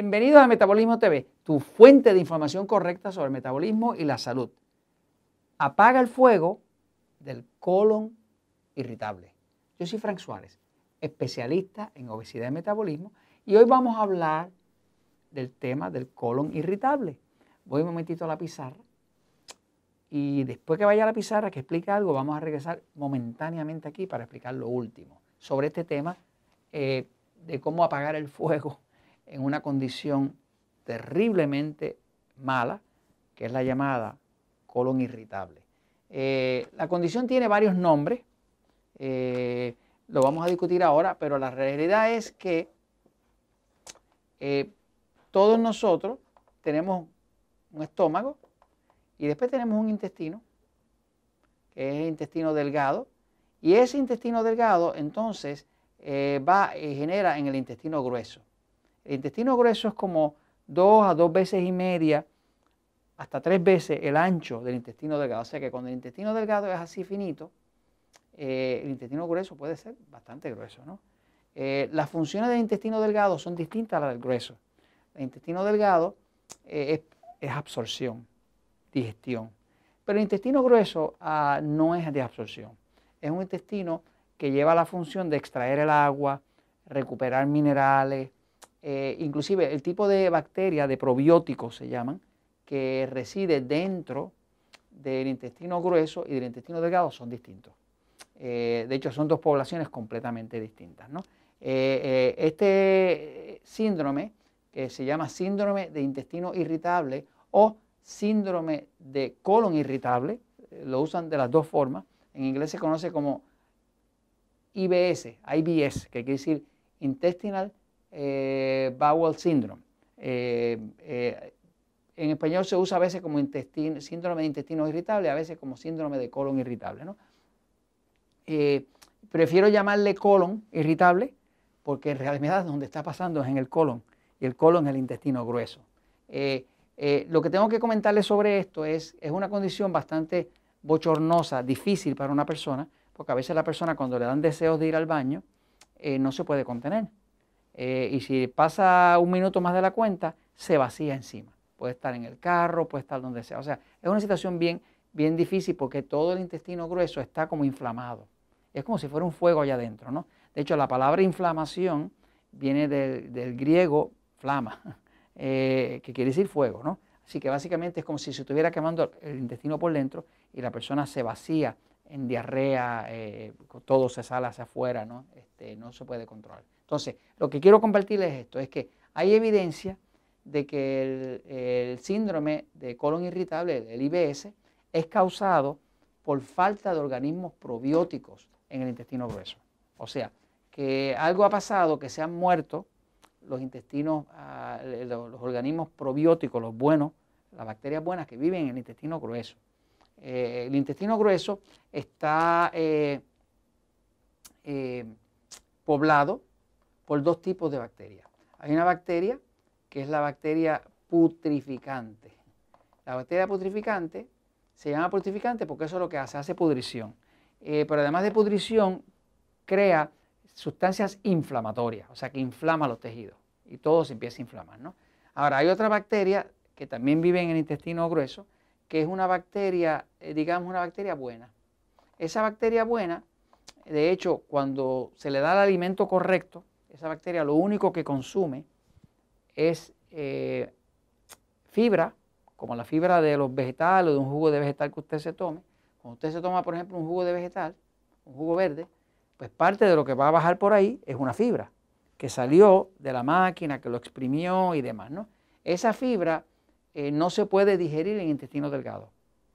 Bienvenidos a Metabolismo TV, tu fuente de información correcta sobre el metabolismo y la salud. Apaga el fuego del colon irritable. Yo soy Frank Suárez, especialista en obesidad y metabolismo, y hoy vamos a hablar del tema del colon irritable. Voy un momentito a la pizarra y después que vaya a la pizarra que explique algo, vamos a regresar momentáneamente aquí para explicar lo último sobre este tema eh, de cómo apagar el fuego en una condición terriblemente mala, que es la llamada colon irritable. Eh, la condición tiene varios nombres, eh, lo vamos a discutir ahora, pero la realidad es que eh, todos nosotros tenemos un estómago y después tenemos un intestino, que es el intestino delgado, y ese intestino delgado entonces va y genera en el intestino grueso. El intestino grueso es como dos a dos veces y media, hasta tres veces el ancho del intestino delgado. O sea que cuando el intestino delgado es así finito, eh, el intestino grueso puede ser bastante grueso. ¿no? Eh, las funciones del intestino delgado son distintas a las del grueso. El intestino delgado eh, es, absorción, digestión. Pero el intestino grueso ah, no es de absorción. Es un intestino que lleva la función de extraer el agua, recuperar minerales, eh, inclusive el tipo de bacteria, de probióticos se llaman, que reside dentro del intestino grueso y del intestino delgado son distintos. Eh, de hecho, son dos poblaciones completamente distintas. Eh, este síndrome, que se llama síndrome de intestino irritable o síndrome de colon irritable, lo usan de las dos formas. En inglés se conoce como IBS, IBS, que quiere decir Intestinal eh, Bowel Syndrome. Eh, eh, en español se usa a veces como síndrome de intestino irritable, a veces como síndrome de colon irritable. prefiero llamarle colon irritable porque en realidad donde está pasando es en el colon y el colon es el intestino grueso. lo que tengo que comentarles sobre esto es, es una condición bastante bochornosa, difícil para una persona, porque a veces la persona cuando le dan deseos de ir al baño no se puede contener. Eh, y si pasa un minuto más de la cuenta, se vacía encima. Puede estar en el carro, puede estar donde sea. O sea, es una situación bien, bien difícil porque todo el intestino grueso está como inflamado. Es como si fuera un fuego allá adentro, ¿no? De hecho, la palabra inflamación viene del, griego flama, eh, que quiere decir fuego, ¿no? Así que básicamente es como si se estuviera quemando el intestino por dentro y la persona se vacía en diarrea, eh, todo se sale hacia afuera, ¿no? Este, no se puede controlar. Entonces, lo que quiero compartirles es esto, es que hay evidencia de que el, síndrome de colon irritable, el IBS, es causado por falta de organismos probióticos en el intestino grueso. O sea, que algo ha pasado, que se han muerto los intestinos, ah, los, organismos probióticos, los buenos, las bacterias buenas que viven en el intestino grueso. Eh, el intestino grueso está eh, eh, poblado por dos tipos de bacterias. Hay una bacteria que es la bacteria putrificante. La bacteria putrificante se llama putrificante porque eso es lo que hace, hace pudrición. Eh, pero además de pudrición, crea sustancias inflamatorias, o sea que inflama los tejidos y todo se empieza a inflamar. ¿no? Ahora, hay otra bacteria que también vive en el intestino grueso, que es una bacteria, eh, digamos, una bacteria buena. Esa bacteria buena, de hecho, cuando se le da el alimento correcto, esa bacteria lo único que consume es eh, fibra, como la fibra de los vegetales o de un jugo de vegetal que usted se tome. Cuando usted se toma, por ejemplo, un jugo de vegetal, un jugo verde, pues parte de lo que va a bajar por ahí es una fibra que salió de la máquina, que lo exprimió y demás. ¿no? Esa fibra eh, no se puede digerir en el intestino delgado.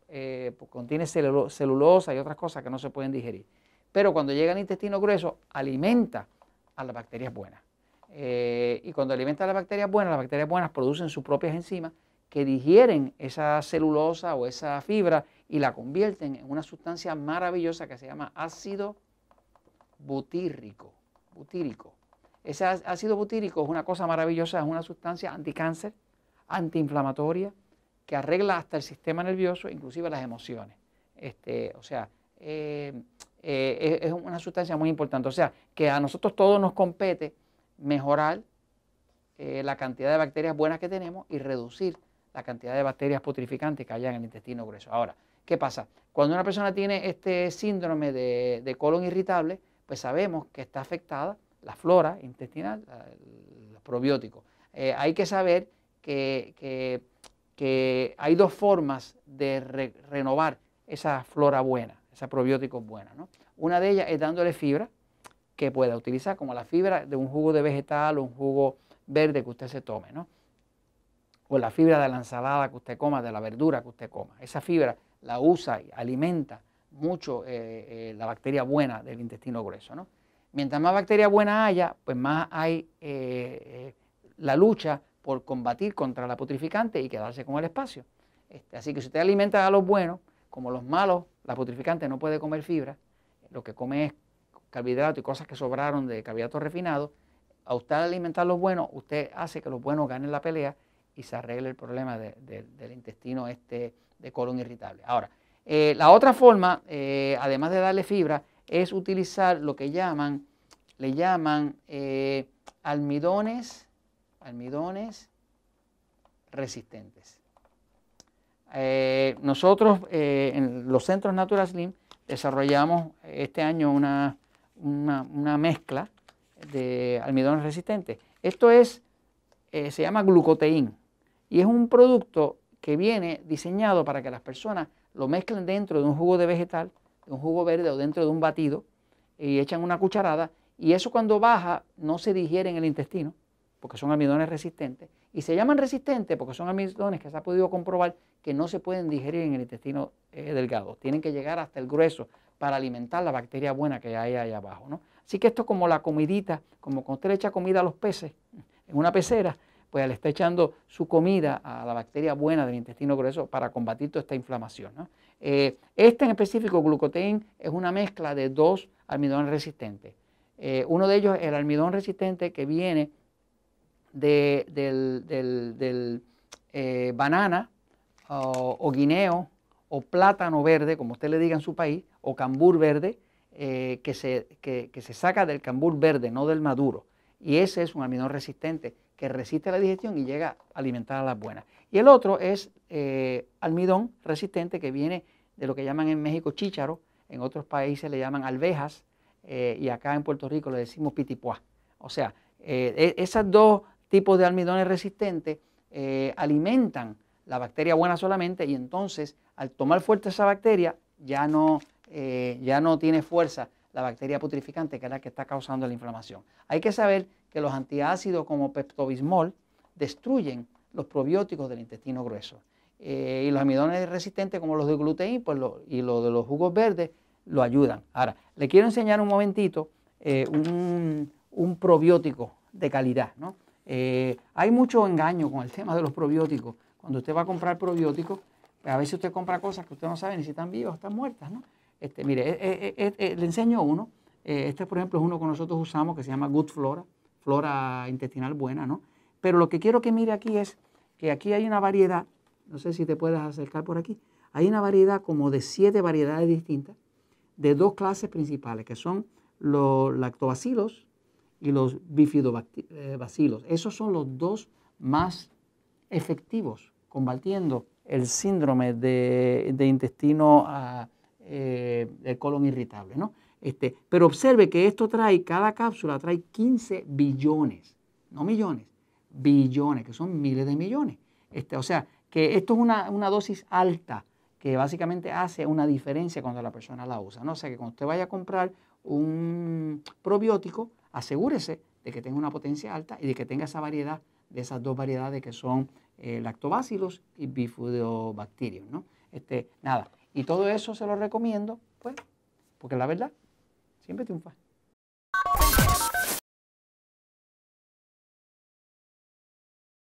Eh, pues contiene celulosa y otras cosas que no se pueden digerir. Pero cuando llega al intestino grueso, alimenta a las bacterias buenas. Eh, y cuando alimenta a las bacterias buenas, las bacterias buenas producen sus propias enzimas que digieren esa celulosa o esa fibra y la convierten en una sustancia maravillosa que se llama ácido butírico. butírico. Ese ácido butírico es una cosa maravillosa, es una sustancia anticáncer, antiinflamatoria, que arregla hasta el sistema nervioso, inclusive las emociones. Este, o sea, eh, eh, es una sustancia muy importante. O sea, que a nosotros todos nos compete mejorar eh, la cantidad de bacterias buenas que tenemos y reducir la cantidad de bacterias putrificantes que haya en el intestino grueso. Ahora, ¿qué pasa? Cuando una persona tiene este síndrome de, colon irritable, pues sabemos que está afectada la flora intestinal, los probióticos. Eh, hay que saber que, hay dos formas de renovar esa flora buena, esa probiótico buena. ¿no? Una de ellas es dándole fibra que pueda utilizar, como la fibra de un jugo de vegetal o un jugo verde que usted se tome, ¿no? O la fibra de la ensalada que usted coma, de la verdura que usted coma. Esa fibra la usa y alimenta mucho eh, eh, la bacteria buena del intestino grueso, ¿no? Mientras más bacteria buena haya, pues más hay eh, la lucha por combatir contra la putrificante y quedarse con el espacio. Este, así que si usted alimenta a los buenos, como los malos, la putrificante no puede comer fibra, lo que come es carbohidratos y cosas que sobraron de carbohidratos refinados, a usted alimentar los buenos, usted hace que los buenos ganen la pelea y se arregle el problema del intestino este de colon irritable. Ahora, eh, la otra forma, eh, además de darle fibra, es utilizar lo que llaman, le llaman eh, almidones, almidones resistentes. Nosotros en los centros Natural Slim desarrollamos este año una, una, mezcla de almidones resistentes. Esto es, eh, se llama glucoteín y es un producto que viene diseñado para que las personas lo mezclen dentro de un jugo de vegetal, de un jugo verde o dentro de un batido y echan una cucharada y eso cuando baja no se digiere en el intestino porque son almidones resistentes y se llaman resistentes porque son almidones que se ha podido comprobar que no se pueden digerir en el intestino eh, delgado, tienen que llegar hasta el grueso para alimentar la bacteria buena que hay ahí abajo. ¿no? Así que esto es como la comidita, como cuando usted le echa comida a los peces en una pecera, pues le está echando su comida a la bacteria buena del intestino grueso para combatir toda esta inflamación. Eh, este en específico, glucoteín, es una mezcla de dos almidones resistentes. Eh, uno de ellos es el almidón resistente que viene de, del, eh, banana o guineo o plátano verde, como usted le diga en su país, o cambur verde, eh, que, se, se saca del cambur verde, no del maduro. Y ese es un almidón resistente que resiste la digestión y llega a alimentar a las buenas. Y el otro es eh, almidón resistente que viene de lo que llaman en México chícharo, en otros países le llaman alvejas y acá en Puerto Rico le decimos pitipuá. O sea, e, esos dos tipos de almidones resistentes alimentan la bacteria buena solamente y entonces al tomar fuerte esa bacteria ya no, eh, ya no tiene fuerza la bacteria putrificante que es la que está causando la inflamación. Hay que saber que los antiácidos como peptobismol destruyen los probióticos del intestino grueso. Eh, y los amidones resistentes como los de gluteín pues y los de los jugos verdes lo ayudan. Ahora, le quiero enseñar un momentito eh, un, un, probiótico de calidad. ¿no? Hay mucho engaño con el tema de los probióticos. Cuando usted va a comprar probióticos, a veces usted compra cosas que usted no sabe ni si están vivas o están muertas, ¿no? Este, mire, eh, eh, eh, le enseño uno. este, por ejemplo, es uno que nosotros usamos que se llama Good Flora, flora intestinal buena, ¿no? Pero lo que quiero que mire aquí es que aquí hay una variedad, no sé si te puedes acercar por aquí, hay una variedad como de siete variedades distintas de dos clases principales, que son los lactobacilos y los bifidobacilos. Esos son los dos más efectivos combatiendo el síndrome de, intestino ah, eh, del colon irritable. ¿no? Este, pero observe que esto trae, cada cápsula trae 15 billones, no millones, billones, que son miles de millones. Este, o sea, que esto es una, dosis alta que básicamente hace una diferencia cuando la persona la usa. ¿no? O sea, que cuando usted vaya a comprar un probiótico, asegúrese de que tenga una potencia alta y de que tenga esa variedad de esas dos variedades que son eh, lactobacilos y bifidobacterium, ¿no? Este, nada, y todo eso se lo recomiendo, pues, porque la verdad siempre triunfa.